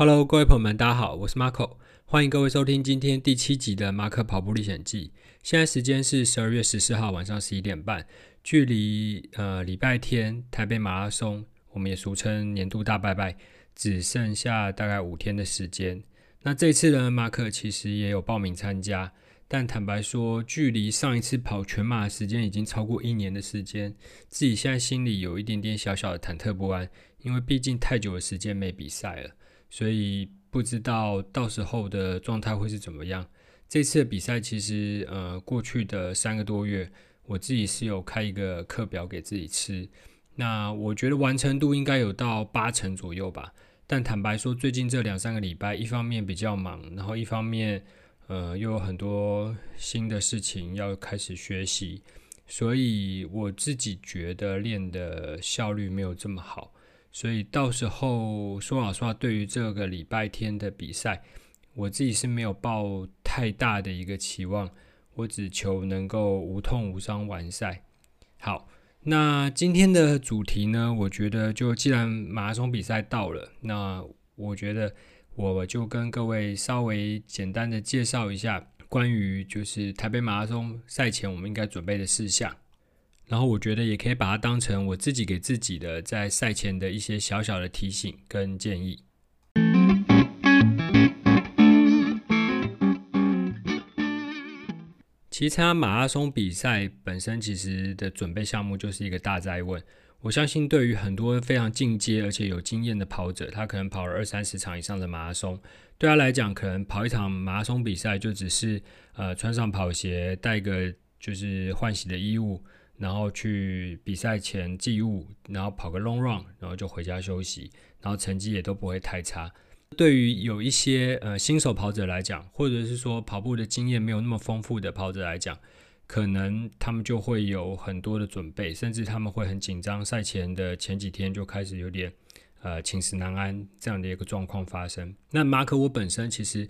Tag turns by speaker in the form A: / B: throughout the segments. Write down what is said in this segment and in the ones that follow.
A: Hello，各位朋友们，大家好，我是 Marco，欢迎各位收听今天第七集的《马可跑步历险记》。现在时间是十二月十四号晚上十一点半，距离呃礼拜天台北马拉松，我们也俗称年度大拜拜，只剩下大概五天的时间。那这次呢，马可其实也有报名参加，但坦白说，距离上一次跑全马的时间已经超过一年的时间，自己现在心里有一点点小小的忐忑不安，因为毕竟太久的时间没比赛了。所以不知道到时候的状态会是怎么样。这次比赛其实，呃，过去的三个多月，我自己是有开一个课表给自己吃。那我觉得完成度应该有到八成左右吧。但坦白说，最近这两三个礼拜，一方面比较忙，然后一方面，呃，又有很多新的事情要开始学习，所以我自己觉得练的效率没有这么好。所以到时候说老实话，对于这个礼拜天的比赛，我自己是没有抱太大的一个期望，我只求能够无痛无伤完赛。好，那今天的主题呢，我觉得就既然马拉松比赛到了，那我觉得我就跟各位稍微简单的介绍一下关于就是台北马拉松赛前我们应该准备的事项。然后我觉得也可以把它当成我自己给自己的在赛前的一些小小的提醒跟建议。其实参加马拉松比赛本身其实的准备项目就是一个大哉问。我相信对于很多非常进阶而且有经验的跑者，他可能跑了二三十场以上的马拉松，对他来讲，可能跑一场马拉松比赛就只是呃穿上跑鞋，带个就是换洗的衣物。然后去比赛前记物，然后跑个 long run，然后就回家休息，然后成绩也都不会太差。对于有一些呃新手跑者来讲，或者是说跑步的经验没有那么丰富的跑者来讲，可能他们就会有很多的准备，甚至他们会很紧张，赛前的前几天就开始有点呃寝食难安这样的一个状况发生。那马可我本身其实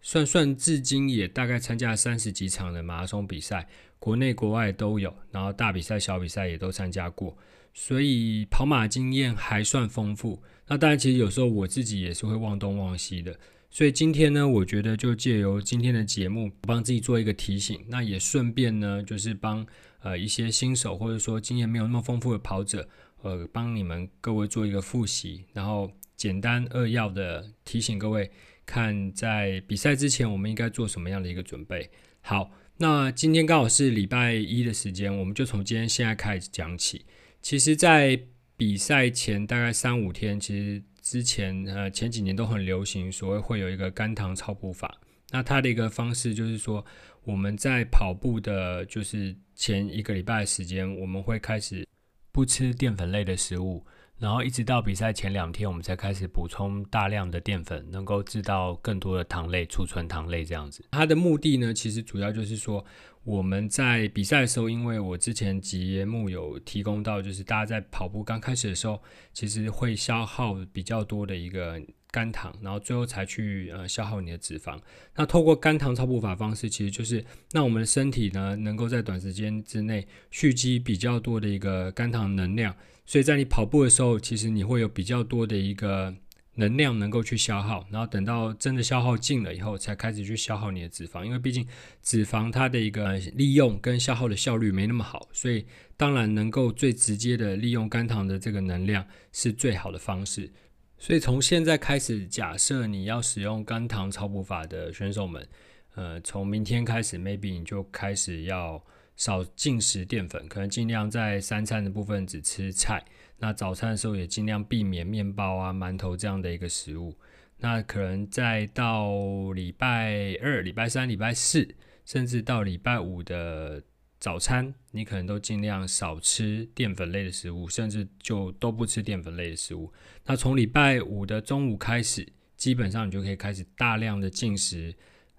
A: 算算至今也大概参加三十几场的马拉松比赛。国内国外都有，然后大比赛、小比赛也都参加过，所以跑马经验还算丰富。那当然，其实有时候我自己也是会忘东忘西的。所以今天呢，我觉得就借由今天的节目，帮自己做一个提醒，那也顺便呢，就是帮呃一些新手或者说经验没有那么丰富的跑者，呃，帮你们各位做一个复习，然后简单扼要的提醒各位，看在比赛之前我们应该做什么样的一个准备。好。那今天刚好是礼拜一的时间，我们就从今天现在开始讲起。其实，在比赛前大概三五天，其实之前呃前几年都很流行，所谓会有一个肝糖超补法。那它的一个方式就是说，我们在跑步的，就是前一个礼拜的时间，我们会开始不吃淀粉类的食物。然后一直到比赛前两天，我们才开始补充大量的淀粉，能够制造更多的糖类，储存糖类这样子。它的目的呢，其实主要就是说，我们在比赛的时候，因为我之前节目有提供到，就是大家在跑步刚开始的时候，其实会消耗比较多的一个肝糖，然后最后才去呃消耗你的脂肪。那透过肝糖超补法方式，其实就是让我们的身体呢，能够在短时间之内蓄积比较多的一个肝糖能量。所以在你跑步的时候，其实你会有比较多的一个能量能够去消耗，然后等到真的消耗尽了以后，才开始去消耗你的脂肪。因为毕竟脂肪它的一个利用跟消耗的效率没那么好，所以当然能够最直接的利用肝糖的这个能量是最好的方式。所以从现在开始，假设你要使用肝糖超补法的选手们，呃，从明天开始，maybe 你就开始要。少进食淀粉，可能尽量在三餐的部分只吃菜。那早餐的时候也尽量避免面包啊、馒头这样的一个食物。那可能再到礼拜二、礼拜三、礼拜四，甚至到礼拜五的早餐，你可能都尽量少吃淀粉类的食物，甚至就都不吃淀粉类的食物。那从礼拜五的中午开始，基本上你就可以开始大量的进食，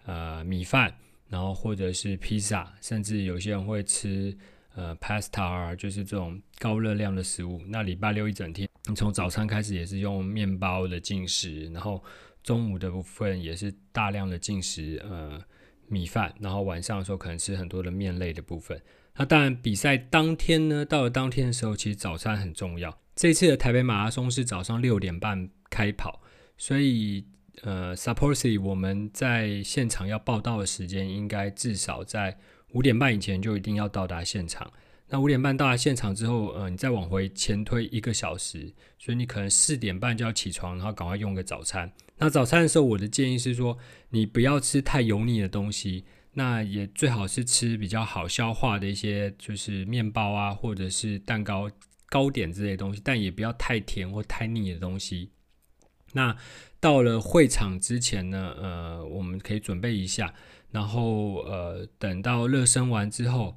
A: 呃，米饭。然后或者是披萨，甚至有些人会吃呃 pasta，就是这种高热量的食物。那礼拜六一整天，你从早餐开始也是用面包的进食，然后中午的部分也是大量的进食呃米饭，然后晚上的时候可能吃很多的面类的部分。那当然比赛当天呢，到了当天的时候，其实早餐很重要。这次的台北马拉松是早上六点半开跑，所以呃 s u p p o s e 我们在现场要报到的时间，应该至少在五点半以前就一定要到达现场。那五点半到达现场之后，呃，你再往回前推一个小时，所以你可能四点半就要起床，然后赶快用个早餐。那早餐的时候，我的建议是说，你不要吃太油腻的东西，那也最好是吃比较好消化的一些，就是面包啊，或者是蛋糕、糕点之类的东西，但也不要太甜或太腻的东西。那到了会场之前呢，呃，我们可以准备一下，然后呃，等到热身完之后。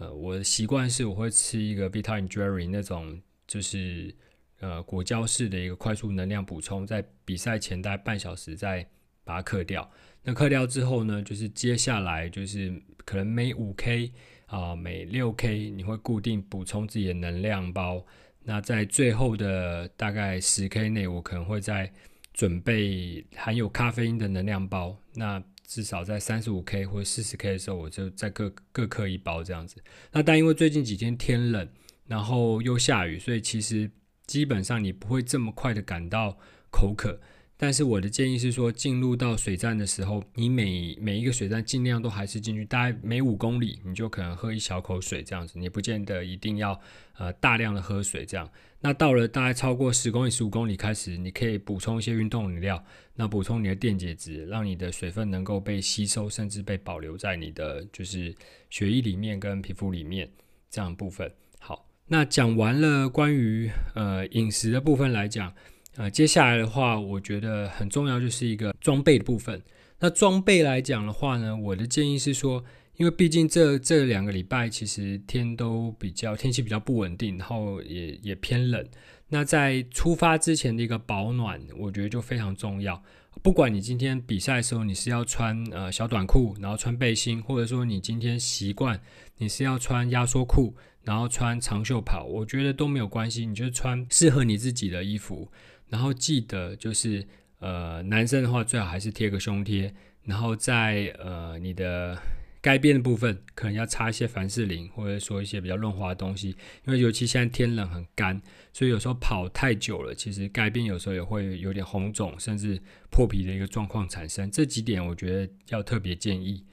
A: 呃，我的习惯是我会吃一个 Vita Injera 那种，就是呃果胶式的一个快速能量补充，在比赛前大概半小时再把它嗑掉。那嗑掉之后呢，就是接下来就是可能每五 K 啊、每六 K 你会固定补充自己的能量包。那在最后的大概十 K 内，我可能会在准备含有咖啡因的能量包。那至少在三十五 K 或四十 K 的时候，我就再各各刻一包这样子。那但因为最近几天天冷，然后又下雨，所以其实基本上你不会这么快的感到口渴。但是我的建议是说，进入到水站的时候，你每每一个水站尽量都还是进去，大概每五公里你就可能喝一小口水这样子，你不见得一定要呃大量的喝水这样。那到了大概超过十公里、十五公里开始，你可以补充一些运动饮料，那补充你的电解质，让你的水分能够被吸收，甚至被保留在你的就是血液里面跟皮肤里面这样部分。好，那讲完了关于呃饮食的部分来讲。呃，接下来的话，我觉得很重要，就是一个装备的部分。那装备来讲的话呢，我的建议是说，因为毕竟这这两个礼拜其实天都比较天气比较不稳定，然后也也偏冷。那在出发之前的一个保暖，我觉得就非常重要。不管你今天比赛的时候你是要穿呃小短裤，然后穿背心，或者说你今天习惯你是要穿压缩裤，然后穿长袖跑，我觉得都没有关系，你就穿适合你自己的衣服。然后记得就是，呃，男生的话最好还是贴个胸贴，然后在呃你的该边的部分可能要擦一些凡士林，或者说一些比较润滑的东西，因为尤其现在天冷很干，所以有时候跑太久了，其实该边有时候也会有点红肿，甚至破皮的一个状况产生。这几点我觉得要特别建议。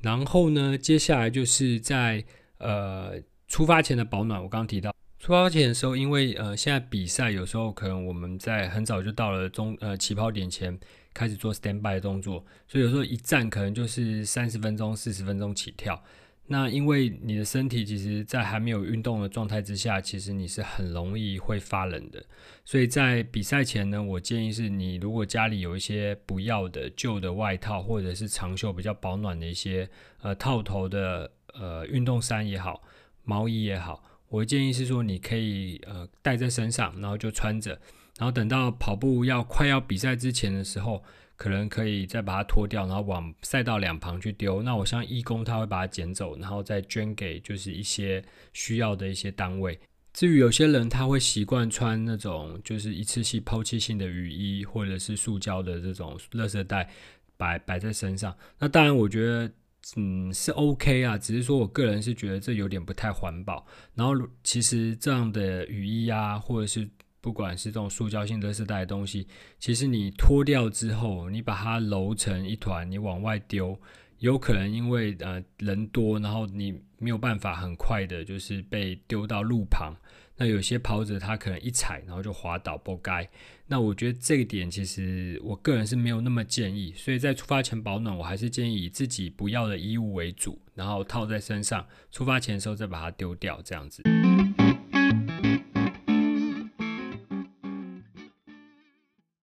A: 然后呢，接下来就是在呃出发前的保暖，我刚刚提到。出发前的时候，因为呃现在比赛有时候可能我们在很早就到了中呃起跑点前开始做 stand by 的动作，所以有时候一站可能就是三十分钟、四十分钟起跳。那因为你的身体其实在还没有运动的状态之下，其实你是很容易会发冷的。所以在比赛前呢，我建议是你如果家里有一些不要的旧的外套，或者是长袖比较保暖的一些呃套头的呃运动衫也好，毛衣也好。我的建议是说，你可以呃带在身上，然后就穿着，然后等到跑步要快要比赛之前的时候，可能可以再把它脱掉，然后往赛道两旁去丢。那我相信义工他会把它捡走，然后再捐给就是一些需要的一些单位。至于有些人他会习惯穿那种就是一次性抛弃性的雨衣，或者是塑胶的这种垃圾袋摆摆在身上，那当然我觉得。嗯，是 OK 啊，只是说我个人是觉得这有点不太环保。然后其实这样的雨衣啊，或者是不管是这种塑胶性垃圾袋的东西，其实你脱掉之后，你把它揉成一团，你往外丢，有可能因为呃人多，然后你没有办法很快的，就是被丢到路旁。那有些跑者他可能一踩，然后就滑倒，不该。那我觉得这一点其实我个人是没有那么建议，所以在出发前保暖，我还是建议以自己不要的衣物为主，然后套在身上，出发前的时候再把它丢掉，这样子。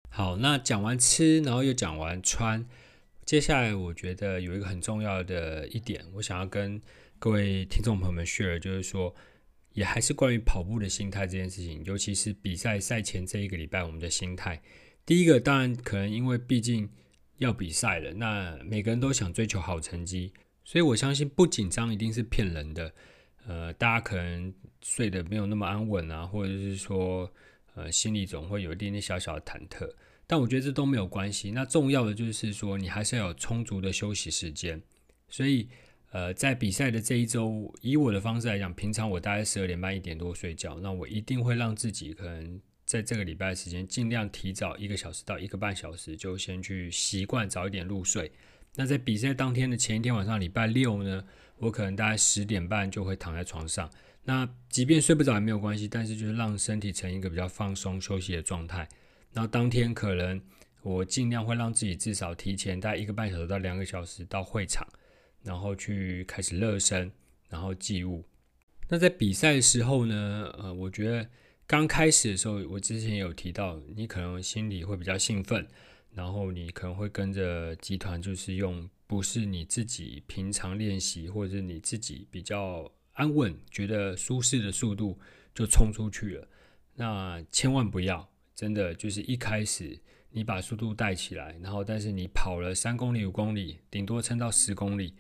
A: 好，那讲完吃，然后又讲完穿，接下来我觉得有一个很重要的一点，我想要跟各位听众朋友们 share，就是说。也还是关于跑步的心态这件事情，尤其是比赛赛前这一个礼拜，我们的心态。第一个当然可能因为毕竟要比赛了，那每个人都想追求好成绩，所以我相信不紧张一定是骗人的。呃，大家可能睡得没有那么安稳啊，或者是说呃心里总会有一点点小小的忐忑，但我觉得这都没有关系。那重要的就是说你还是要有充足的休息时间，所以。呃，在比赛的这一周，以我的方式来讲，平常我大概十二点半一点多睡觉，那我一定会让自己可能在这个礼拜时间，尽量提早一个小时到一个半小时，就先去习惯早一点入睡。那在比赛当天的前一天晚上，礼拜六呢，我可能大概十点半就会躺在床上。那即便睡不着也没有关系，但是就是让身体呈一个比较放松休息的状态。那当天可能我尽量会让自己至少提前大概一个半小时到两个小时到会场，然后去开始热身，然后记录。那在比赛的时候呢，呃，我觉得刚开始的时候，我之前有提到，你可能心里会比较兴奋，然后你可能会跟着集团，就是用不是你自己平常练习，或者是你自己比较安稳、觉得舒适的速度就冲出去了。那千万不要，真的就是一开始你把速度带起来，然后但是你跑了三公里、五公里，顶多撑到十公里，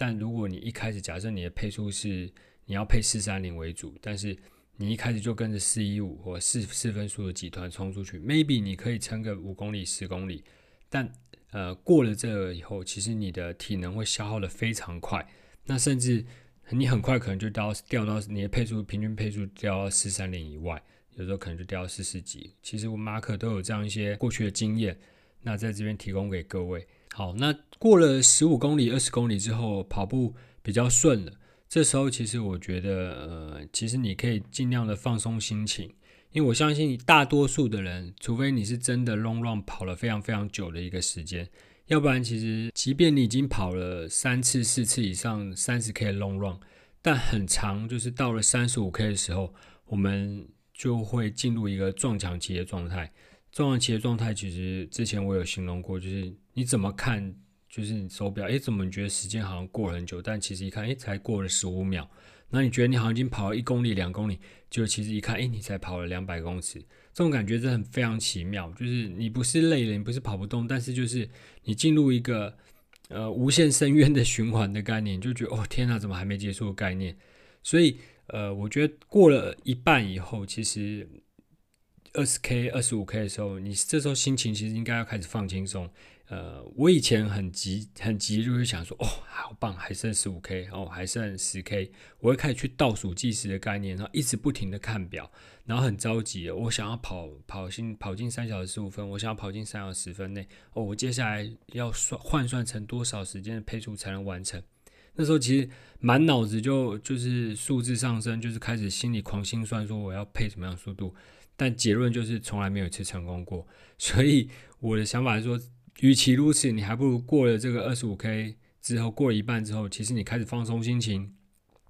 A: 但如果你一开始假设你的配速是你要配四三零为主，但是你一开始就跟着四一五或四四分速的集团冲出去，maybe 你可以撑个五公里、十公里，但呃过了这个以后，其实你的体能会消耗的非常快，那甚至你很快可能就掉掉到你的配速平均配速掉到四三零以外，有时候可能就掉到四四几。其实我马可都有这样一些过去的经验，那在这边提供给各位。好，那过了十五公里、二十公里之后，跑步比较顺了。这时候，其实我觉得，呃，其实你可以尽量的放松心情，因为我相信大多数的人，除非你是真的 long run 跑了非常非常久的一个时间，要不然其实，即便你已经跑了三次、四次以上三十 K long run，但很长，就是到了三十五 K 的时候，我们就会进入一个撞墙期的状态。撞墙期的状态，其实之前我有形容过，就是你怎么看？就是你手表，哎，怎么你觉得时间好像过了很久？但其实一看，哎，才过了十五秒。那你觉得你好像已经跑了一公里、两公里，就其实一看，哎，你才跑了两百公尺。这种感觉真的很非常奇妙。就是你不是累了，你不是跑不动，但是就是你进入一个呃无限深渊的循环的概念，就觉得哦天哪，怎么还没结束的概念？所以呃，我觉得过了一半以后，其实二十 K、二十五 K 的时候，你这时候心情其实应该要开始放轻松。呃，我以前很急很急，就会想说，哦，好棒，还剩十五 K，哦，还剩十 K，我会开始去倒数计时的概念，然后一直不停的看表，然后很着急，我想要跑跑进跑进三小时十五分，我想要跑进三小时十分内，哦，我接下来要算换算成多少时间的配速才能完成？那时候其实满脑子就就是数字上升，就是开始心里狂心算，说我要配什么样速度，但结论就是从来没有一次成功过，所以我的想法是说。与其如此，你还不如过了这个二十五 K 之后，过了一半之后，其实你开始放松心情，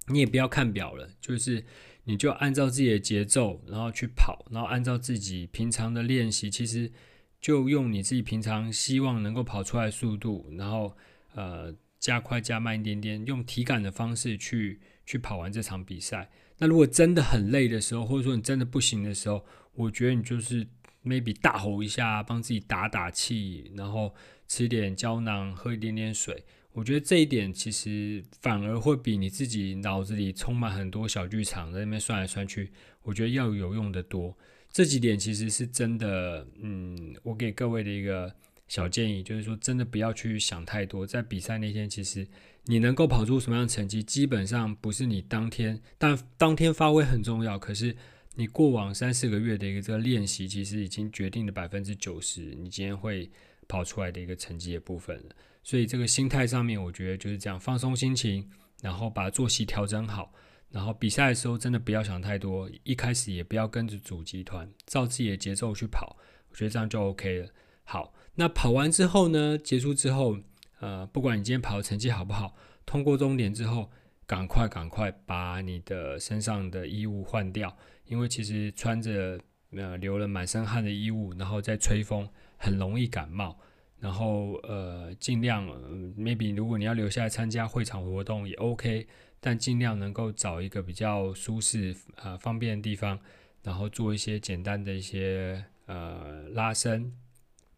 A: 你也不要看表了，就是你就按照自己的节奏，然后去跑，然后按照自己平常的练习，其实就用你自己平常希望能够跑出来速度，然后呃加快加慢一点点，用体感的方式去去跑完这场比赛。那如果真的很累的时候，或者说你真的不行的时候，我觉得你就是。Maybe 大吼一下，帮自己打打气，然后吃点胶囊，喝一点点水。我觉得这一点其实反而会比你自己脑子里充满很多小剧场在那边算来算去，我觉得要有用的多。这几点其实是真的，嗯，我给各位的一个小建议，就是说真的不要去想太多。在比赛那天，其实你能够跑出什么样的成绩，基本上不是你当天，但当天发挥很重要，可是。你过往三四个月的一个这个练习，其实已经决定了百分之九十你今天会跑出来的一个成绩的部分了。所以这个心态上面，我觉得就是这样，放松心情，然后把作息调整好，然后比赛的时候真的不要想太多，一开始也不要跟着主集团，照自己的节奏去跑，我觉得这样就 OK 了。好，那跑完之后呢，结束之后，呃，不管你今天跑的成绩好不好，通过终点之后，赶快赶快把你的身上的衣物换掉。因为其实穿着呃流了满身汗的衣物，然后再吹风，很容易感冒。然后呃尽量、maybe 如果你要留下来参加会场活动也 OK，但尽量能够找一个比较舒适啊、方便的地方，然后做一些简单的一些呃拉伸，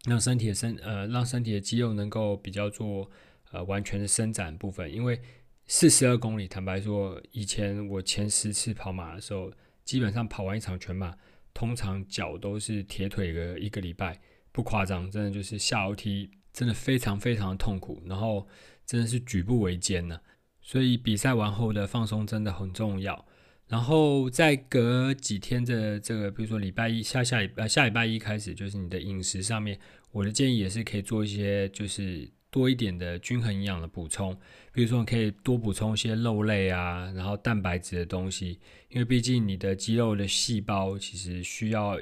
A: 让身体的身呃让身体的肌肉能够比较做呃完全的伸展部分。因为四十二公里，坦白说，以前我前十次跑马的时候。基本上跑完一场全马，通常脚都是铁腿个一个礼拜，不夸张，真的就是下楼梯真的非常非常的痛苦，然后真的是举步维艰呢。所以比赛完后的放松真的很重要。然后再隔几天的这个，比如说礼拜一下下礼拜下礼拜一开始，就是你的饮食上面，我的建议也是可以做一些，就是多一点的均衡营养的补充。比如说，你可以多补充一些肉类啊，然后蛋白质的东西，因为毕竟你的肌肉的细胞其实需要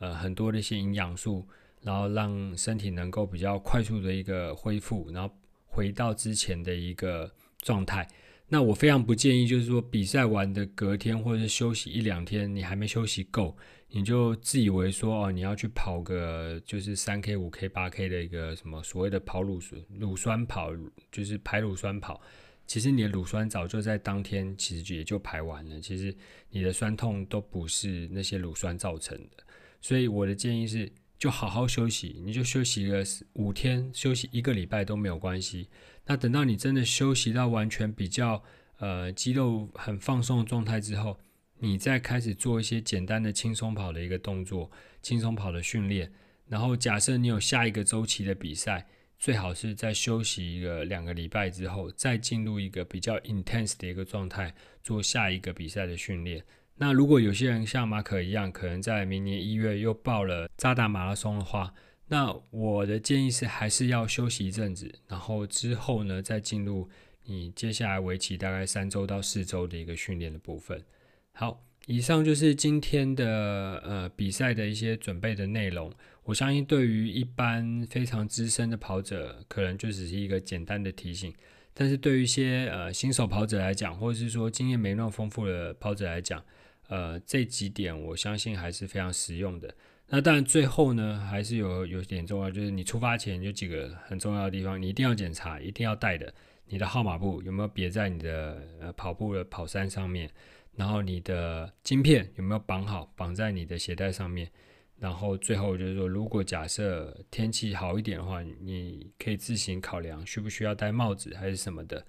A: 呃很多的一些营养素，然后让身体能够比较快速的一个恢复，然后回到之前的一个状态。那我非常不建议，就是说比赛完的隔天或者是休息一两天，你还没休息够，你就自以为说哦，你要去跑个就是三 K、五 K、八 K 的一个什么所谓的跑乳酸乳酸跑，就是排乳酸跑。其实你的乳酸早就在当天其实也就排完了，其实你的酸痛都不是那些乳酸造成的。所以我的建议是，就好好休息，你就休息个五天，休息一个礼拜都没有关系。那等到你真的休息到完全比较呃肌肉很放松的状态之后，你再开始做一些简单的轻松跑的一个动作，轻松跑的训练。然后假设你有下一个周期的比赛，最好是在休息一个两个礼拜之后，再进入一个比较 intense 的一个状态，做下一个比赛的训练。那如果有些人像马可一样，可能在明年一月又报了渣打马拉松的话，那我的建议是，还是要休息一阵子，然后之后呢，再进入你接下来为期大概三周到四周的一个训练的部分。好，以上就是今天的呃比赛的一些准备的内容。我相信对于一般非常资深的跑者，可能就只是一个简单的提醒，但是对于一些呃新手跑者来讲，或者是说经验没那么丰富的跑者来讲，呃这几点我相信还是非常实用的。那当然，最后呢，还是有有点重要，就是你出发前有几个很重要的地方，你一定要检查，一定要带的，你的号码布有没有别在你的呃跑步的跑衫上面，然后你的晶片有没有绑好，绑在你的鞋带上面，然后最后就是说，如果假设天气好一点的话，你可以自行考量需不需要戴帽子还是什么的，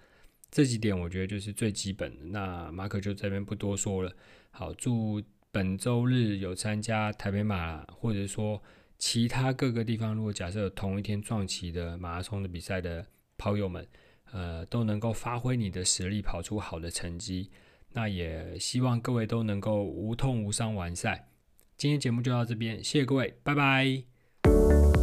A: 这几点我觉得就是最基本的。那马可就这边不多说了，好，祝。本周日有参加台北马，或者说其他各个地方，如果假设有同一天撞期的马拉松的比赛的跑友们，呃，都能够发挥你的实力，跑出好的成绩。那也希望各位都能够无痛无伤完赛。今天节目就到这边，谢谢各位，拜拜。